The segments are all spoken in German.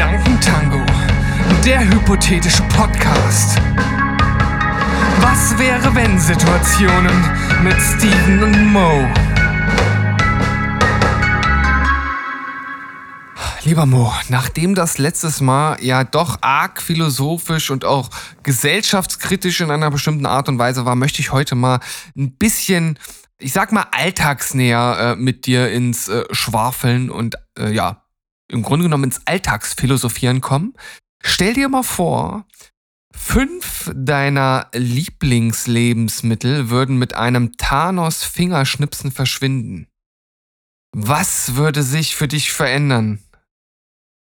Gedankentango, der hypothetische Podcast. Was wäre wenn Situationen mit Steven und Mo? Lieber Mo, nachdem das letztes Mal ja doch arg philosophisch und auch gesellschaftskritisch in einer bestimmten Art und Weise war, möchte ich heute mal ein bisschen, ich sag mal, alltagsnäher äh, mit dir ins äh, Schwafeln und äh, ja, im Grunde genommen ins Alltagsphilosophieren kommen. Stell dir mal vor, fünf deiner Lieblingslebensmittel würden mit einem Thanos-Fingerschnipsen verschwinden. Was würde sich für dich verändern?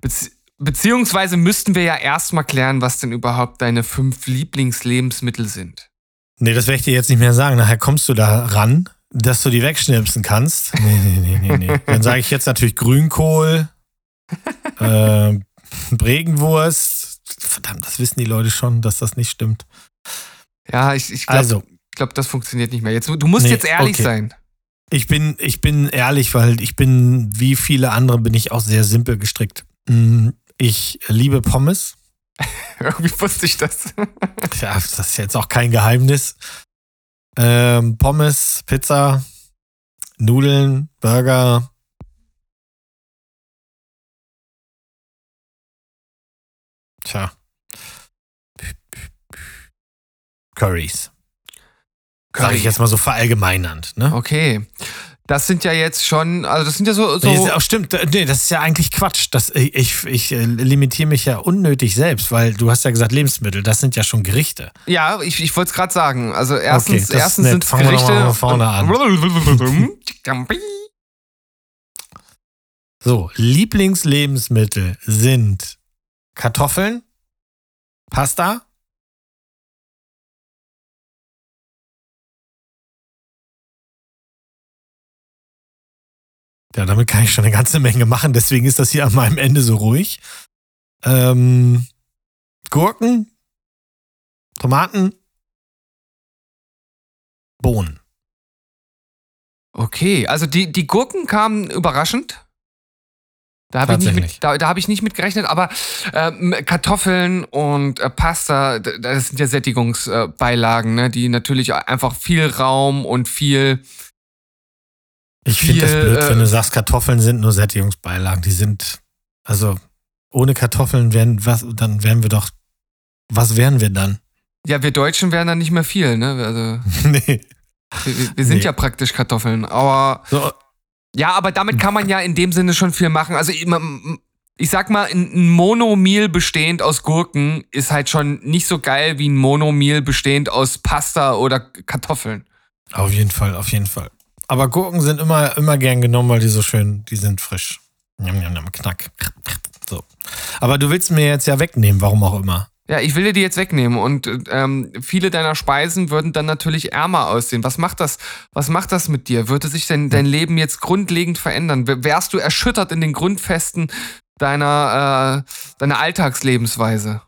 Bezie beziehungsweise müssten wir ja erstmal klären, was denn überhaupt deine fünf Lieblingslebensmittel sind. Nee, das werde ich dir jetzt nicht mehr sagen. Nachher kommst du da ran, dass du die wegschnipsen kannst. Nee, nee, nee, nee, nee. Dann sage ich jetzt natürlich Grünkohl, äh, Bregenwurst. Verdammt, das wissen die Leute schon, dass das nicht stimmt. Ja, ich, ich glaube, Also, glaub, das funktioniert nicht mehr. Jetzt, du musst Nee, jetzt ehrlich okay. sein. ich bin, ich bin ehrlich, weil ich bin, wie viele andere, bin ich auch sehr simpel gestrickt. Mm, Ich liebe Pommes. Irgendwie wusste ich das. Ja, das ist jetzt auch kein Geheimnis. Ähm, Pommes, Pizza, Nudeln, Burger. Tja. Curries. Sag ich jetzt mal so verallgemeinernd, ne? Okay. Das sind ja jetzt schon, also das sind ja so, so Nee, ist, auch stimmt, nee, das ist ja eigentlich Quatsch. Das, ich ich äh, limitiere mich ja unnötig selbst, weil du hast ja gesagt Lebensmittel, das sind ja schon Gerichte. ja, ich, ich wollte es gerade sagen. Also erstens, ist erstens nett. sind Fangen wir Gerichte. mal von vorne an. So, Lieblingslebensmittel sind Kartoffeln, Pasta, Ja, damit kann ich schon eine ganze Menge machen, deswegen ist das hier an meinem Ende so ruhig. Ähm, Gurken, Tomaten, Bohnen. Okay, also die, die Gurken kamen überraschend. Da habe ich, nicht mit- da, da hab ich nicht mit gerechnet, aber ähm, Kartoffeln und äh, Pasta, das sind ja Sättigungsbeilagen, ne, die natürlich einfach viel Raum und viel. Ich finde das blöd, wenn äh, du sagst, Kartoffeln sind nur Sättigungsbeilagen. Die sind, also ohne Kartoffeln wären, was, dann wären wir doch, was wären wir dann? Ja, wir Deutschen wären da nicht mehr viel, ne? Also, nee. wir, wir- wir sind Nee. ja praktisch Kartoffeln, aber. So, Ja, aber damit kann man ja in dem Sinne schon viel machen. Also ich sag mal, ein ein Monomeal bestehend aus Gurken ist halt schon nicht so geil wie ein Monomeal bestehend aus Pasta oder Kartoffeln. auf jeden Fall, auf jeden Fall. Aber Gurken sind immer, immer gern genommen, weil die so schön, die sind frisch. Njam, njam, njam, knack. So. Aber du willst mir jetzt ja wegnehmen, warum auch immer. Ja, ich will dir die jetzt wegnehmen und ähm, viele deiner Speisen würden dann natürlich ärmer aussehen. Was macht das? Was macht das mit dir? Würde sich denn dein Leben jetzt grundlegend verändern? Wärst du erschüttert in den Grundfesten deiner, äh, deiner Alltagslebensweise?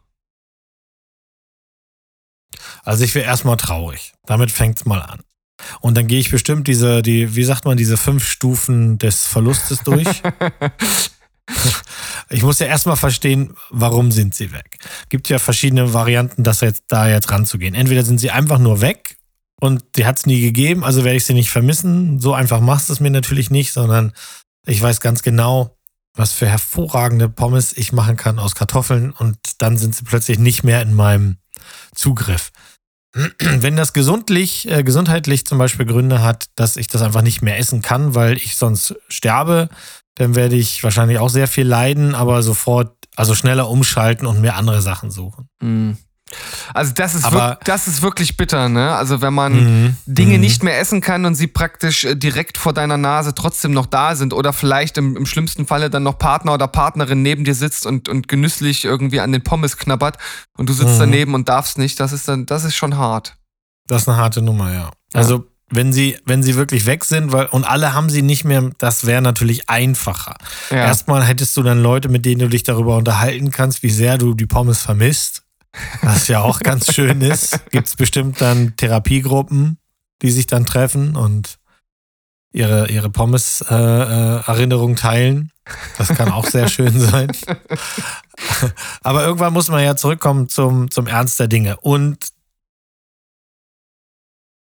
Also ich wäre erstmal traurig. Damit fängt's mal an. Und dann gehe ich bestimmt diese, die, wie sagt man, diese fünf Stufen des Verlustes durch. Ich muss ja erstmal verstehen, warum sind sie weg. Gibt ja verschiedene Varianten, das jetzt da jetzt ranzugehen. Entweder sind sie einfach nur weg und die hat es nie gegeben, also werde ich sie nicht vermissen. So einfach machst du es mir natürlich nicht, sondern ich weiß ganz genau, was für hervorragende Pommes ich machen kann aus Kartoffeln und dann sind sie plötzlich nicht mehr in meinem Zugriff. Wenn das gesundlich, äh, gesundheitlich zum Beispiel Gründe hat, dass ich das einfach nicht mehr essen kann, weil ich sonst sterbe, dann werde ich wahrscheinlich auch sehr viel leiden, aber sofort, also schneller umschalten und mir andere Sachen suchen. Mm. Also das ist, Aber- das ist wirklich bitter, ne? Also wenn man Mhm. Dinge Mhm. nicht mehr essen kann und sie praktisch äh, direkt vor deiner Nase trotzdem noch da sind oder vielleicht im, im schlimmsten Falle dann noch Partner oder Partnerin neben dir sitzt und, und genüsslich irgendwie an den Pommes knabbert und du sitzt Mhm. daneben und darfst nicht, das ist dann, das ist schon hart. Das ist eine harte Nummer, ja. Also, wenn sie, wenn sie wirklich weg sind, weil, und alle haben sie nicht mehr, das wäre natürlich einfacher. Ja. Erstmal hättest du dann Leute, mit denen du dich darüber unterhalten kannst, wie sehr du die Pommes vermisst. Was ja auch ganz schön ist. Gibt es bestimmt dann Therapiegruppen, die sich dann treffen und ihre, ihre Pommes-Erinnerung teilen. Das kann auch sehr schön sein. Aber irgendwann muss man ja zurückkommen zum, zum Ernst der Dinge. Und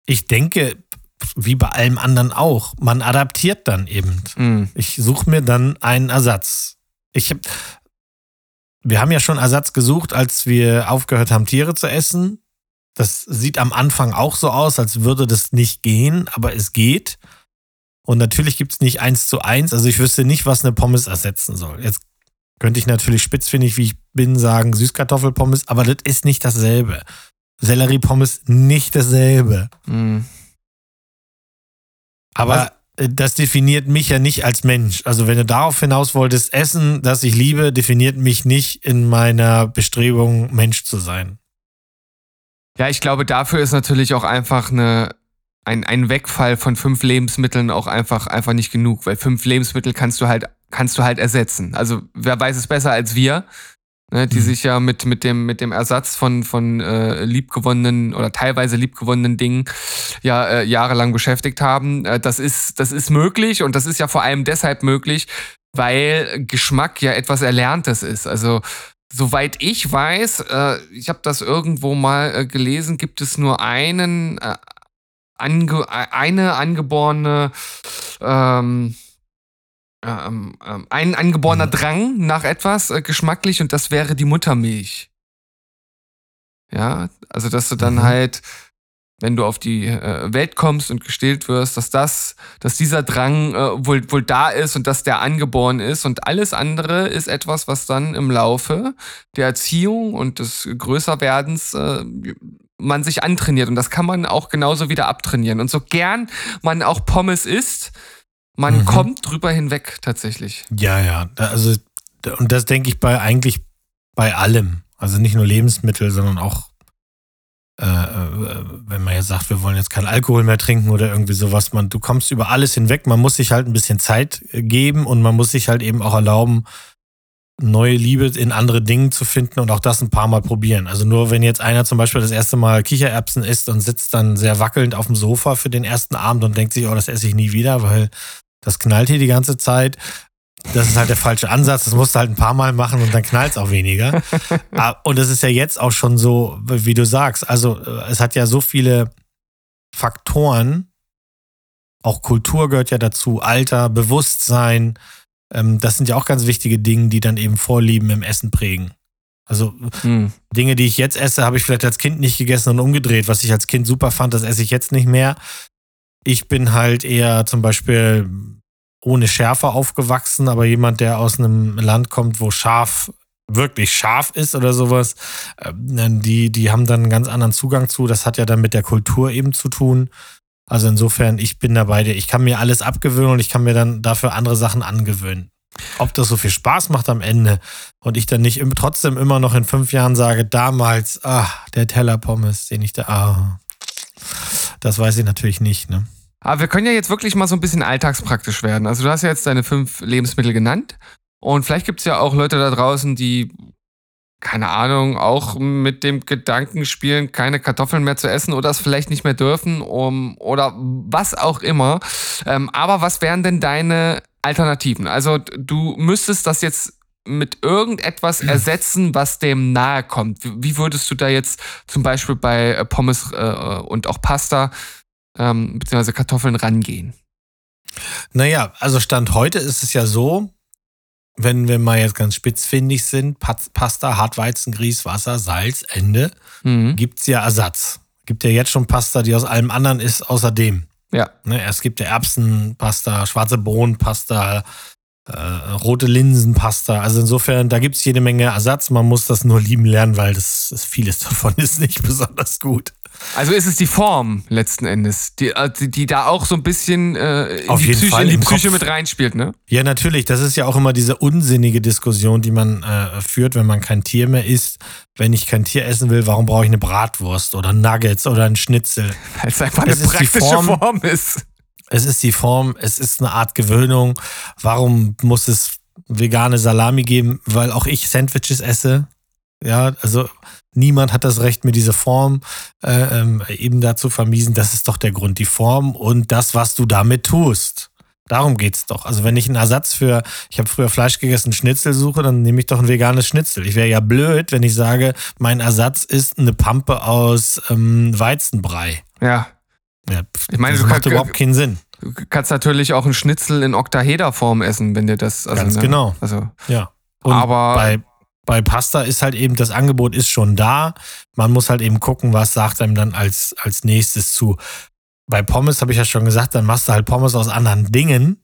ich denke, wie bei allem anderen auch, man adaptiert dann eben. Mhm. Ich suche mir dann einen Ersatz. Ich hab, wir haben ja schon Ersatz gesucht, als wir aufgehört haben, Tiere zu essen. Das sieht am Anfang auch so aus, als würde das nicht gehen, aber es geht. Und natürlich gibt es nicht eins zu eins. Also ich wüsste nicht, was eine Pommes ersetzen soll. Jetzt könnte ich natürlich spitzfindig, wie ich bin, sagen Süßkartoffelpommes, aber das ist nicht dasselbe. Selleriepommes nicht dasselbe. Mm. Aber was? Äh, das definiert mich ja nicht als Mensch. Also wenn du darauf hinaus wolltest, Essen, das ich liebe, definiert mich nicht in meiner Bestrebung, Mensch zu sein. Ja, ich glaube, dafür ist natürlich auch einfach eine, ein, ein Wegfall von fünf Lebensmitteln auch einfach, einfach nicht genug, weil fünf Lebensmittel kannst du halt, kannst du halt ersetzen. Also wer weiß es besser als wir, ne, die mhm. sich ja mit, mit, dem, mit dem Ersatz von, von äh, liebgewonnenen oder teilweise liebgewonnenen Dingen ja äh, jahrelang beschäftigt haben. Äh, das, ist, das ist möglich und das ist ja vor allem deshalb möglich, weil Geschmack ja etwas Erlerntes ist. Also Soweit ich weiß, äh, ich habe das irgendwo mal äh, gelesen, gibt es nur einen, äh, ange eine angeborene, ähm, ähm, ähm, ein angeborener mhm. Drang nach etwas äh, geschmacklich und das wäre die Muttermilch. Ja, also dass du dann mhm. halt wenn du auf die äh, Welt kommst und gestillt wirst, dass das, dass dieser Drang äh, wohl, wohl da ist und dass der angeboren ist und alles andere ist etwas, was dann im Laufe der Erziehung und des Größerwerdens äh, man sich antrainiert und das kann man auch genauso wieder abtrainieren und so gern man auch Pommes isst, man mhm. kommt drüber hinweg tatsächlich. Ja, ja, also und das denke ich bei eigentlich bei allem, also nicht nur Lebensmittel, sondern auch äh, äh, wenn man jetzt sagt, wir wollen jetzt keinen Alkohol mehr trinken oder irgendwie sowas, man, du kommst über alles hinweg, man muss sich halt ein bisschen Zeit geben und man muss sich halt eben auch erlauben, neue Liebe in andere Dinge zu finden und auch das ein paar Mal probieren. Also nur wenn jetzt einer zum Beispiel das erste Mal Kichererbsen isst und sitzt dann sehr wackelnd auf dem Sofa für den ersten Abend und denkt sich, oh, das esse ich nie wieder, weil das knallt hier die ganze Zeit, das ist halt der falsche Ansatz. Das musst du halt ein paar Mal machen und dann knallt es auch weniger. Ah, und es ist ja jetzt auch schon so, wie du sagst. Also, äh, es hat ja so viele Faktoren. Auch Kultur gehört ja dazu, Alter, Bewusstsein. Ähm, das sind ja auch ganz wichtige Dinge, die dann eben Vorlieben im Essen prägen. Also hm. Dinge, die ich jetzt esse, habe ich vielleicht als Kind nicht gegessen und umgedreht. Was ich als Kind super fand, das esse ich jetzt nicht mehr. Ich bin halt eher zum Beispiel ohne Schärfe aufgewachsen, aber jemand, der aus einem Land kommt, wo scharf wirklich scharf ist oder sowas, ähm, die, die haben dann einen ganz anderen Zugang zu. Das hat ja dann mit der Kultur eben zu tun. Also insofern, ich bin dabei, ich kann mir alles abgewöhnen und ich kann mir dann dafür andere Sachen angewöhnen. Ob das so viel Spaß macht am Ende und ich dann nicht trotzdem immer noch in fünf Jahren sage, damals, ah, der Teller Pommes, den ich da, ah, das weiß ich natürlich nicht, ne? Aber wir können ja jetzt wirklich mal so ein bisschen alltagspraktisch werden. Also du hast ja jetzt deine fünf Lebensmittel genannt. Und vielleicht gibt es ja auch Leute da draußen, die, keine Ahnung, auch mit dem Gedanken spielen, keine Kartoffeln mehr zu essen oder es vielleicht nicht mehr dürfen um, oder was auch immer. Ähm, aber was wären denn deine Alternativen? Also du müsstest das jetzt mit irgendetwas ersetzen, was dem nahe kommt. Wie würdest du da jetzt zum Beispiel bei äh, Pommes äh, und auch Pasta ähm, beziehungsweise Kartoffeln rangehen? Naja, also Stand heute ist es ja so, wenn wir mal jetzt ganz spitzfindig sind, Pasta, Hartweizen, Grieß, Wasser, Salz, Ende, mhm. gibt es ja Ersatz. Gibt ja jetzt schon Pasta, die aus allem anderen ist, außerdem. Ja. Ne, es gibt ja Erbsenpasta, schwarze Bohnenpasta, äh, rote Linsenpasta. Also insofern, da gibt es jede Menge Ersatz. Man muss das nur lieben lernen, weil das, das vieles davon ist nicht besonders gut. Also ist es die Form letzten Endes, die, äh, die, die da auch so ein bisschen äh, in, Auf die jeden Psyche, Fall in die Psyche Kopf. mit reinspielt, ne? Ja, natürlich. Das ist ja auch immer diese unsinnige Diskussion, die man äh, führt, wenn man kein Tier mehr isst. Wenn ich kein Tier essen will, warum brauche ich eine Bratwurst oder Nuggets oder ein Schnitzel? Weil es einfach eine praktische Form, Form ist. Es ist die Form, es ist eine Art Gewöhnung. Warum muss es vegane Salami geben? Weil auch ich Sandwiches esse. Ja, also niemand hat das Recht, mir diese Form äh, ähm, eben dazu vermiesen. Das ist doch der Grund, die Form und das, was du damit tust. Darum geht's doch. Also wenn ich einen Ersatz für, ich habe früher Fleisch gegessen, Schnitzel suche, dann nehme ich doch ein veganes Schnitzel. Ich wäre ja blöd, wenn ich sage, mein Ersatz ist eine Pampe aus ähm, Weizenbrei. Ja. ja ich meine, das macht kann, überhaupt keinen Sinn. Du kannst natürlich auch einen Schnitzel in Oktahederform essen, wenn dir das. Also, Ganz ne, genau. Also, ja. Und aber bei, bei Pasta ist halt eben, das Angebot ist schon da. Man muss halt eben gucken, was sagt einem dann als, als nächstes zu bei Pommes habe ich ja schon gesagt, dann machst du halt Pommes aus anderen Dingen.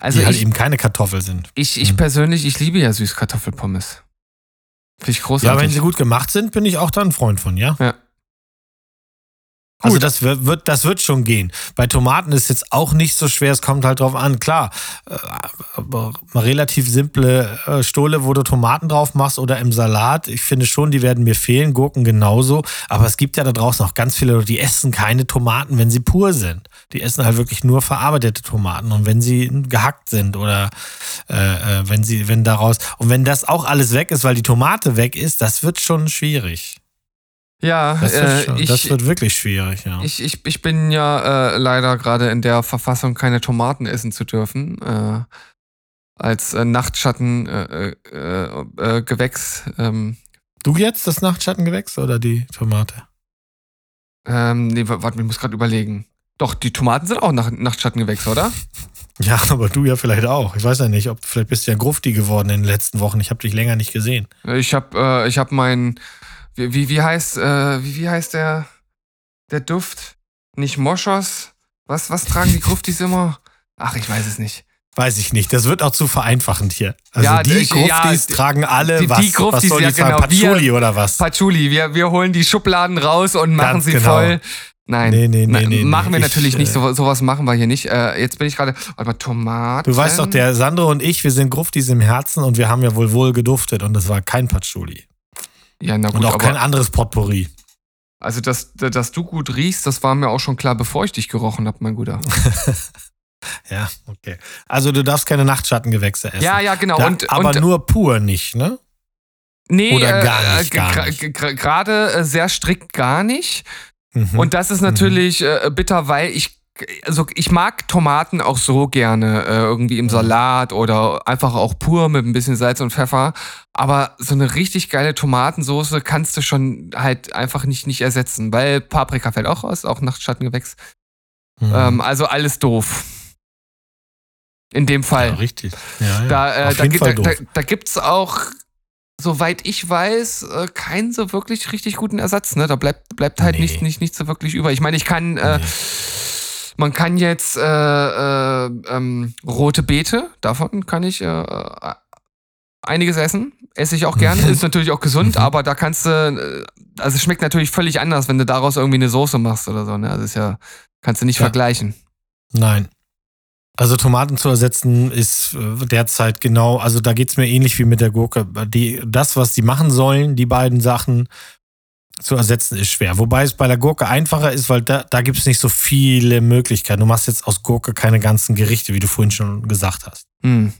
Also die halt ich, eben keine Kartoffel sind. Ich, ich hm. persönlich, ich liebe ja Süßkartoffelpommes. Finde ich großartig. Ja, wenn sie gut gemacht sind, bin ich auch da ein Freund von, ja? Ja. Also das wird, das wird schon gehen. Bei Tomaten ist jetzt auch nicht so schwer, es kommt halt drauf an. Klar, äh, relativ simple äh, Stohle, wo du Tomaten drauf machst oder im Salat. Ich finde schon, die werden mir fehlen, Gurken genauso. Aber es gibt ja da draußen auch ganz viele, die essen keine Tomaten, wenn sie pur sind. Die essen halt wirklich nur verarbeitete Tomaten. Und wenn sie gehackt sind oder äh, äh wenn sie, wenn daraus, und wenn das auch alles weg ist, weil die Tomate weg ist, das wird schon schwierig. Ja, das wird, äh, ich, das wird wirklich schwierig, ja. Ich, ich, ich bin ja äh, leider gerade in der Verfassung, keine Tomaten essen zu dürfen. Äh, als äh, Nachtschattengewächs. Äh, äh, ähm. Du jetzt das Nachtschattengewächs oder die Tomate? Ähm, nee, warte, ich muss gerade überlegen. Doch, die Tomaten sind auch Nach Nachtschattengewächse, oder? Ja, aber du ja vielleicht auch. Ich weiß ja nicht, ob vielleicht bist du ja Grufti geworden in den letzten Wochen. Ich habe dich länger nicht gesehen. Ich habe äh, ich hab meinen wie, wie, wie heißt, äh, wie, wie heißt der, der Duft? Nicht Moschos? Was, was tragen die Gruftis immer? Ach, ich weiß es nicht. Weiß ich nicht. Das wird auch zu vereinfachend hier. Also ja, die ich, Gruftis ja, tragen alle die, was. Die Gruftis, was soll ja, die genau, Patchouli wir, oder was? Patchouli. Wir, wir holen die Schubladen raus und machen Ganz sie genau. voll. Nein, nee, nee, nee, nee machen wir ich, natürlich nicht. Äh, so, sowas machen wir hier nicht. Äh, jetzt bin ich gerade. Warte mal, Tomaten. Du weißt doch, der Sandro und ich, wir sind Gruftis im Herzen und wir haben ja wohl wohl geduftet und das war kein Patchouli. Ja, na gut, Und auch kein anderes Potpourri. Also, dass, dass du gut riechst, das war mir auch schon klar, bevor ich dich gerochen habe, mein Guter. ja, okay. Also, du darfst keine Nachtschattengewächse essen. Ja, ja, genau. Da, und, aber und, nur pur nicht, ne? Nee, Oder gar nicht. Äh, gerade äh, sehr strikt gar nicht. Mhm. Und das ist natürlich mhm. äh, bitter, weil ich also ich mag Tomaten auch so gerne, äh, irgendwie im Salat oder einfach auch pur mit ein bisschen Salz und Pfeffer. Aber so eine richtig geile Tomatensoße kannst du schon halt einfach nicht, nicht ersetzen, weil Paprika fällt auch aus, auch Nachtschattengewächs. Mhm. Ähm, also alles doof. In dem Fall. Ja, richtig. Ja, ja. Da, äh, da, da, da, da gibt's auch soweit ich weiß, äh, keinen so wirklich richtig guten Ersatz. Ne? Da bleibt, bleibt halt nee. nicht, nicht, nicht so wirklich über. Ich meine, ich kann, äh, nee. Man kann jetzt äh, äh, ähm, rote Beete, davon kann ich äh, einiges essen. Esse ich auch gerne. Mhm. Ist natürlich auch gesund, mhm. aber da kannst du, äh, also es schmeckt natürlich völlig anders, wenn du daraus irgendwie eine Soße machst oder so. Ne? Also ist ja, kannst du nicht ja. vergleichen. Nein. Also Tomaten zu ersetzen ist äh, derzeit genau, also da geht es mir ähnlich wie mit der Gurke. Die, das, was die machen sollen, die beiden Sachen, zu ersetzen ist schwer. Wobei es bei der Gurke einfacher ist, weil da, da gibt es nicht so viele Möglichkeiten. Du machst jetzt aus Gurke keine ganzen Gerichte, wie du vorhin schon gesagt hast. Mhm.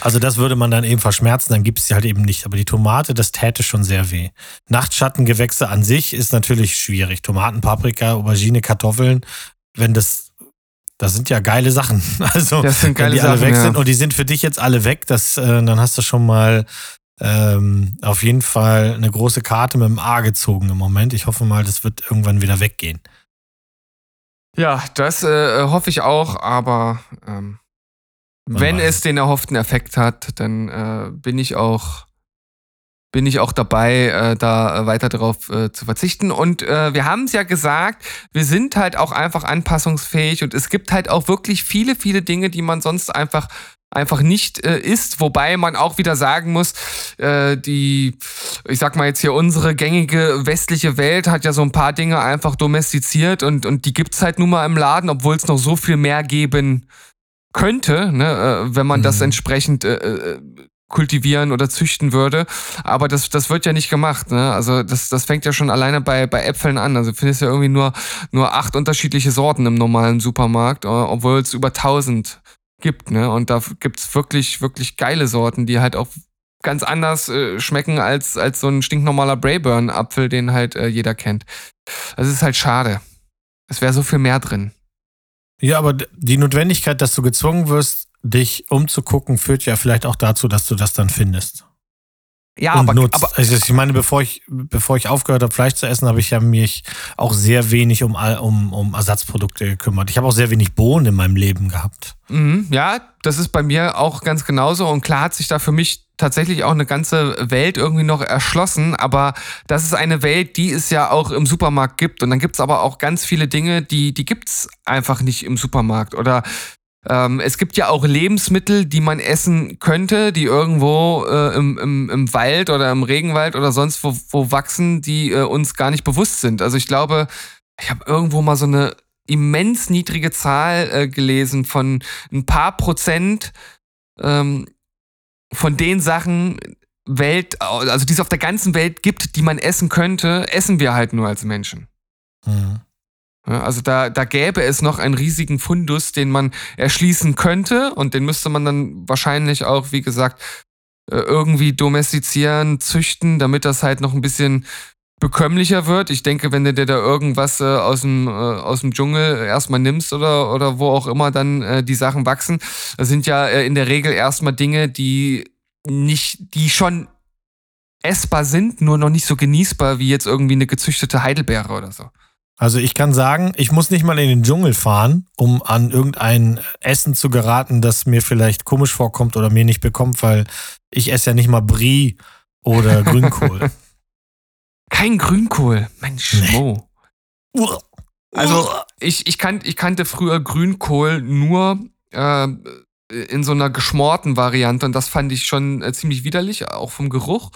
Also das würde man dann eben verschmerzen, dann gibt es sie halt eben nicht. Aber die Tomate, das täte schon sehr weh. Nachtschattengewächse an sich ist natürlich schwierig. Tomaten, Paprika, Aubergine, Kartoffeln, wenn das, das sind ja geile Sachen. Also das sind geile wenn die Sachen, alle weg ja. sind und die sind für dich jetzt alle weg, das, äh, dann hast du schon mal ähm, auf jeden Fall eine große Karte mit dem A gezogen im Moment. Ich hoffe mal, das wird irgendwann wieder weggehen. Ja, das äh, hoffe ich auch, aber ähm, wenn es den erhofften Effekt hat, dann äh, bin ich auch bin ich auch dabei, äh, da weiter darauf äh, zu verzichten. Und äh, wir haben es ja gesagt, wir sind halt auch einfach anpassungsfähig und es gibt halt auch wirklich viele, viele Dinge, die man sonst einfach einfach nicht äh, ist, wobei man auch wieder sagen muss, äh, die, ich sag mal jetzt hier, unsere gängige westliche Welt hat ja so ein paar Dinge einfach domestiziert und, und die gibt's halt nun mal im Laden, obwohl es noch so viel mehr geben könnte, ne, äh, wenn man mhm. das entsprechend äh, äh, kultivieren oder züchten würde. Aber das, das wird ja nicht gemacht. Ne? Also das, das fängt ja schon alleine bei, bei Äpfeln an. Also du findest ja irgendwie nur, nur acht unterschiedliche Sorten im normalen Supermarkt, äh, obwohl es über tausend gibt, ne? Und da gibt's wirklich, wirklich geile Sorten, die halt auch ganz anders äh, schmecken als, als so ein stinknormaler Brayburn-Apfel, den halt äh, jeder kennt. Das ist halt schade. Es wäre so viel mehr drin. Ja, aber die Notwendigkeit, dass du gezwungen wirst, dich umzugucken, führt ja vielleicht auch dazu, dass du das dann findest. Ja, aber, nutzt. aber also ich meine, bevor ich, bevor ich aufgehört habe, Fleisch zu essen, habe ich ja mich auch sehr wenig um, um, um Ersatzprodukte gekümmert. Ich habe auch sehr wenig Bohnen in meinem Leben gehabt. Mhm, ja, das ist bei mir auch ganz genauso. Und klar hat sich da für mich tatsächlich auch eine ganze Welt irgendwie noch erschlossen. Aber das ist eine Welt, die es ja auch im Supermarkt gibt. Und dann gibt es aber auch ganz viele Dinge, die, die gibt es einfach nicht im Supermarkt. Oder ähm, es gibt ja auch Lebensmittel, die man essen könnte, die irgendwo äh, im, im, im Wald oder im Regenwald oder sonst wo, wo wachsen, die äh, uns gar nicht bewusst sind. Also ich glaube, ich habe irgendwo mal so eine immens niedrige Zahl äh, gelesen von ein paar Prozent ähm, von den Sachen, Welt, also die es auf der ganzen Welt gibt, die man essen könnte, essen wir halt nur als Menschen. Mhm. Also da, da gäbe es noch einen riesigen Fundus, den man erschließen könnte und den müsste man dann wahrscheinlich auch, wie gesagt, äh, irgendwie domestizieren, züchten, damit das halt noch ein bisschen bekömmlicher wird. Ich denke, wenn du dir da irgendwas äh, aus, dem, äh, aus dem Dschungel erstmal nimmst oder, oder wo auch immer dann äh, die Sachen wachsen, das sind ja äh, in der Regel erstmal Dinge, die nicht, die schon essbar sind, nur noch nicht so genießbar wie jetzt irgendwie eine gezüchtete Heidelbeere oder so. Also ich kann sagen, ich muss nicht mal in den Dschungel fahren, um an irgendein Essen zu geraten, das mir vielleicht komisch vorkommt oder mir nicht bekommt, weil ich esse ja nicht mal Brie oder Grünkohl. Kein Grünkohl, Mensch, nee. Mo. Also ich, ich, kan ich kannte früher Grünkohl nur äh, in so einer geschmorten Variante und das fand ich schon äh, ziemlich widerlich, auch vom Geruch.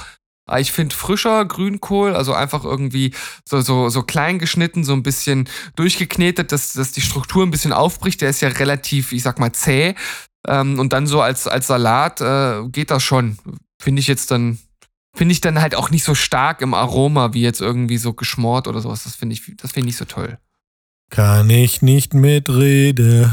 Ah, ich finde frischer Grünkohl, also einfach irgendwie so, so, so klein geschnitten, so ein bisschen durchgeknetet, dass, dass die Struktur ein bisschen aufbricht. Der ist ja relativ, ich sag mal, zäh. Ähm, und dann so als, als Salat äh, geht das schon. Finde ich jetzt dann, finde ich dann halt auch nicht so stark im Aroma wie jetzt irgendwie so geschmort oder sowas. Das finde ich, das finde ich nicht so toll. Kann ich nicht mitreden.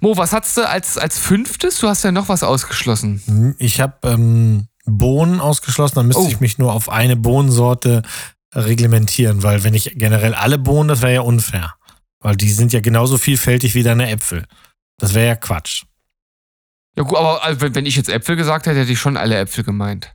Mo, was hast du als, als fünftes? Du hast ja noch was ausgeschlossen. Hm, ich habe ähm, Bohnen ausgeschlossen, dann müsste oh. ich mich nur auf eine Bohnensorte reglementieren, weil wenn ich generell alle Bohnen, das wäre ja unfair. Weil die sind ja genauso vielfältig wie deine Äpfel. Das wäre ja Quatsch. Ja gut, aber also, wenn ich jetzt Äpfel gesagt hätte, hätte ich schon alle Äpfel gemeint.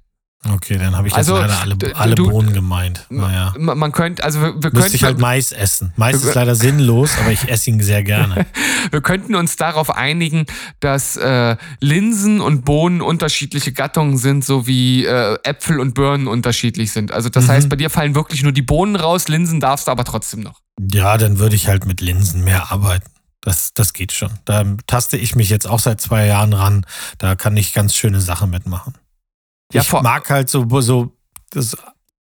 Okay, dann habe ich jetzt also, leider alle, alle du, Bohnen gemeint. Naja. Man könnte, also wir, wir Müsste ich halt Mais essen. Mais ist leider sinnlos, aber ich esse ihn sehr gerne. wir könnten uns darauf einigen, dass äh, Linsen und Bohnen unterschiedliche Gattungen sind, so wie äh, Äpfel und Birnen unterschiedlich sind. Also das mhm. heißt, bei dir fallen wirklich nur die Bohnen raus, Linsen darfst du aber trotzdem noch. Ja, dann würde ich halt mit Linsen mehr arbeiten. Das, das geht schon. Da taste ich mich jetzt auch seit zwei Jahren ran. Da kann ich ganz schöne Sachen mitmachen. Ja, ich mag halt so, so das,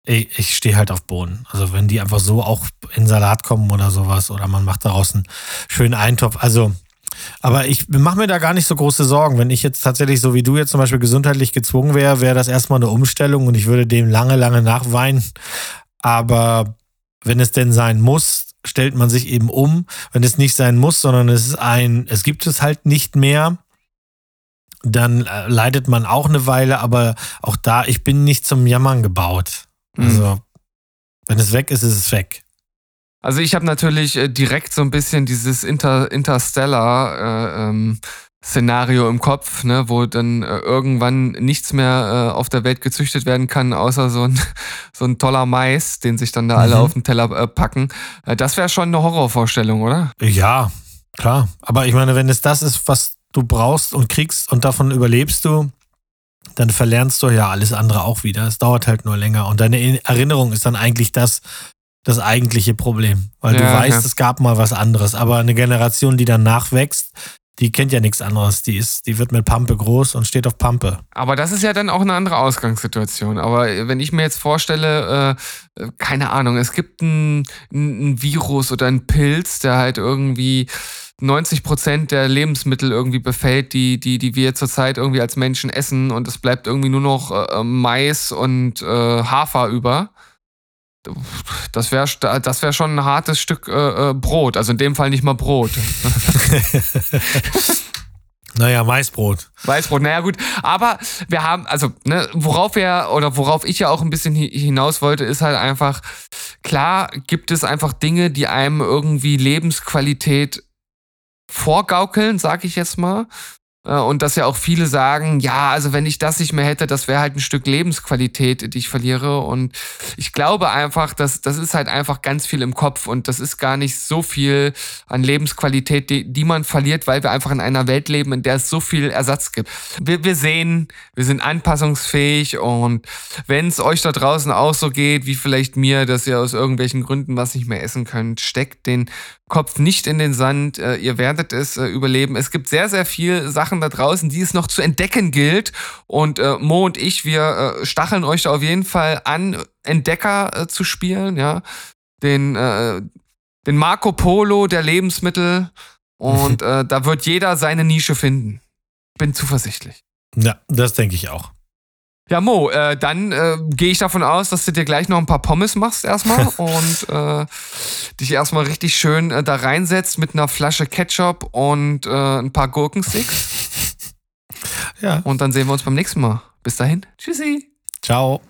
ich, ich stehe halt auf Bohnen. Also wenn die einfach so auch in Salat kommen oder sowas oder man macht daraus einen schönen Eintopf. Also, aber ich mache mir da gar nicht so große Sorgen. Wenn ich jetzt tatsächlich so wie du jetzt zum Beispiel gesundheitlich gezwungen wäre, wäre das erstmal eine Umstellung und ich würde dem lange, lange nachweinen. Aber wenn es denn sein muss, stellt man sich eben um. Wenn es nicht sein muss, sondern es ist ein, es gibt es halt nicht mehr, dann äh, leidet man auch eine Weile, aber auch da, ich bin nicht zum Jammern gebaut. Mhm. Also, wenn es weg ist, ist es weg. Also ich habe natürlich äh, direkt so ein bisschen dieses Inter Interstellar äh, ähm, Szenario im Kopf, ne, wo dann äh, irgendwann nichts mehr äh, auf der Welt gezüchtet werden kann, außer so ein, so ein toller Mais, den sich dann da mhm. alle auf den Teller äh, packen. Das wäre schon eine Horrorvorstellung, oder? Ja, klar. Aber ich meine, wenn es das ist, was du brauchst und kriegst und davon überlebst du, dann verlernst du ja alles andere auch wieder. Es dauert halt nur länger. Und deine Erinnerung ist dann eigentlich das, das eigentliche Problem. Weil ja, du weißt, ja. es gab mal was anderes. Aber eine Generation, die dann nachwächst, die kennt ja nichts anderes. Die ist, die wird mit Pampe groß und steht auf Pampe. Aber das ist ja dann auch eine andere Ausgangssituation. Aber wenn ich mir jetzt vorstelle, äh, keine Ahnung, es gibt ein, ein Virus oder ein Pilz, der halt irgendwie 90 Prozent der Lebensmittel irgendwie befällt, die, die, die wir zurzeit irgendwie als Menschen essen und es bleibt irgendwie nur noch äh, Mais und äh, Hafer über. Das wäre das wär schon ein hartes Stück äh, äh, Brot. Also in dem Fall nicht mal Brot. Naja, Weißbrot. Weißbrot, naja gut. Aber wir haben, also, ne, worauf wir oder worauf ich ja auch ein bisschen hinaus wollte, ist halt einfach, klar gibt es einfach Dinge, die einem irgendwie Lebensqualität vorgaukeln, sag ich jetzt mal. Äh, und dass ja auch viele sagen, ja, also wenn ich das nicht mehr hätte, das wäre halt ein Stück Lebensqualität, die ich verliere. Und ich glaube einfach, dass das ist halt einfach ganz viel im Kopf und das ist gar nicht so viel an Lebensqualität, die, die man verliert, weil wir einfach in einer Welt leben, in der es so viel Ersatz gibt. Wir, wir sehen, wir sind anpassungsfähig und wenn es euch da draußen auch so geht, wie vielleicht mir, dass ihr aus irgendwelchen Gründen was nicht mehr essen könnt, steckt den Kopf nicht in den Sand, äh, ihr werdet es äh, überleben. Es gibt sehr, sehr viel Sachen da draußen, die es noch zu entdecken gilt. Und äh, Mo und ich, wir äh, stacheln euch da auf jeden Fall an, Entdecker äh, zu spielen, ja. Den, äh, den Marco Polo der Lebensmittel. Und da wird jeder seine Nische finden. Bin zuversichtlich. Ja, das denke ich auch. Ja, Mo, äh, dann äh, gehe ich davon aus, dass du dir gleich noch ein paar Pommes machst erstmal und äh, dich erstmal richtig schön äh, da reinsetzt mit einer Flasche Ketchup und äh, ein paar Gurkensticks. Ja. Und dann sehen wir uns beim nächsten Mal. Bis dahin. Tschüssi. Ciao.